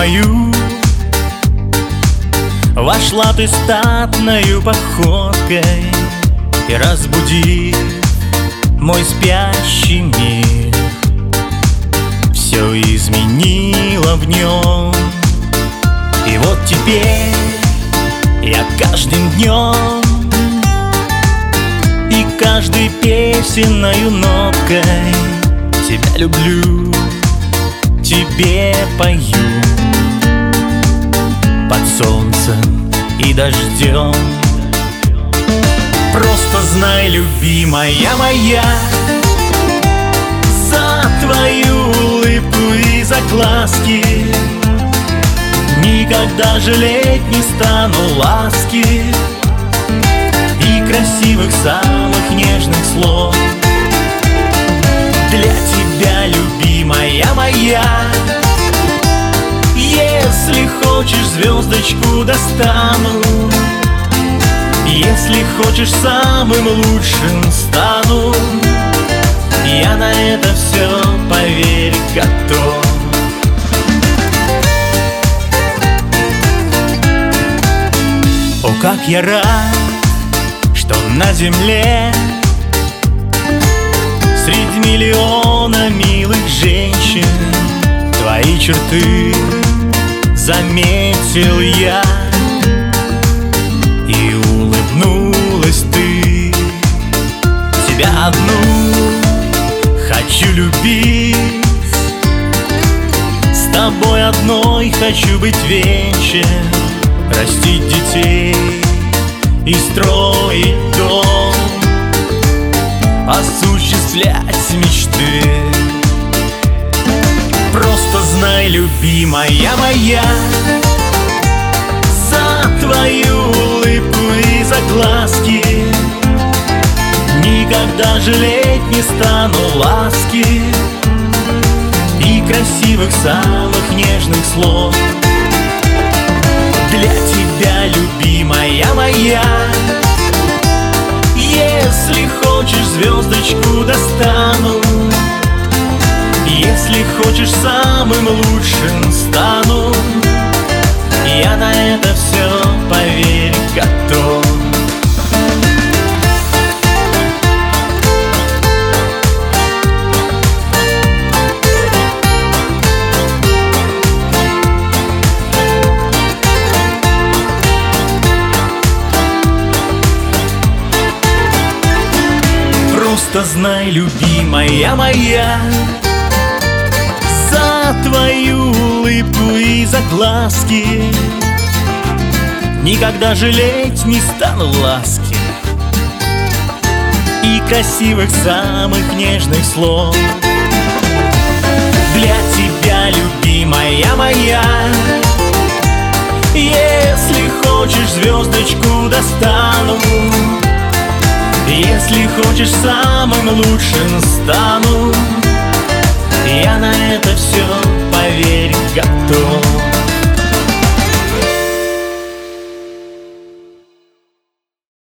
мою. Вошла ты статною походкой И разбуди мой спящий мир. Все изменило в нем И вот теперь я каждым днем И каждой песенною ноткой Тебя люблю, тебе пою солнцем и дождем Просто знай, любимая моя За твою улыбку и за глазки Никогда жалеть не стану ласки И красивых самых нежных слов. Для тебя, любимая моя хочешь звездочку достану. Если хочешь самым лучшим стану. Я на это все, поверь, готов. О, как я рад, что на земле Среди миллиона милых женщин Твои черты заметил я. Тебя одну хочу любить. С тобой одной хочу быть вечен Растить детей и строить дом. Осуществлять мечты любимая моя. За твою улыбку и за глазки Никогда жалеть не стану ласки И красивых самых нежных слов. Для тебя, любимая моя Если хочешь звездочку Если хочешь самым лучшим стану. Я на это все, поверь, готов. Просто знай, любимая моя Твою улыбку и за глазки Никогда жалеть не стану ласки И красивых самых нежных слов. Для тебя, любимая моя Если хочешь звездочку достану. Если хочешь самым лучшим стану Я на это все,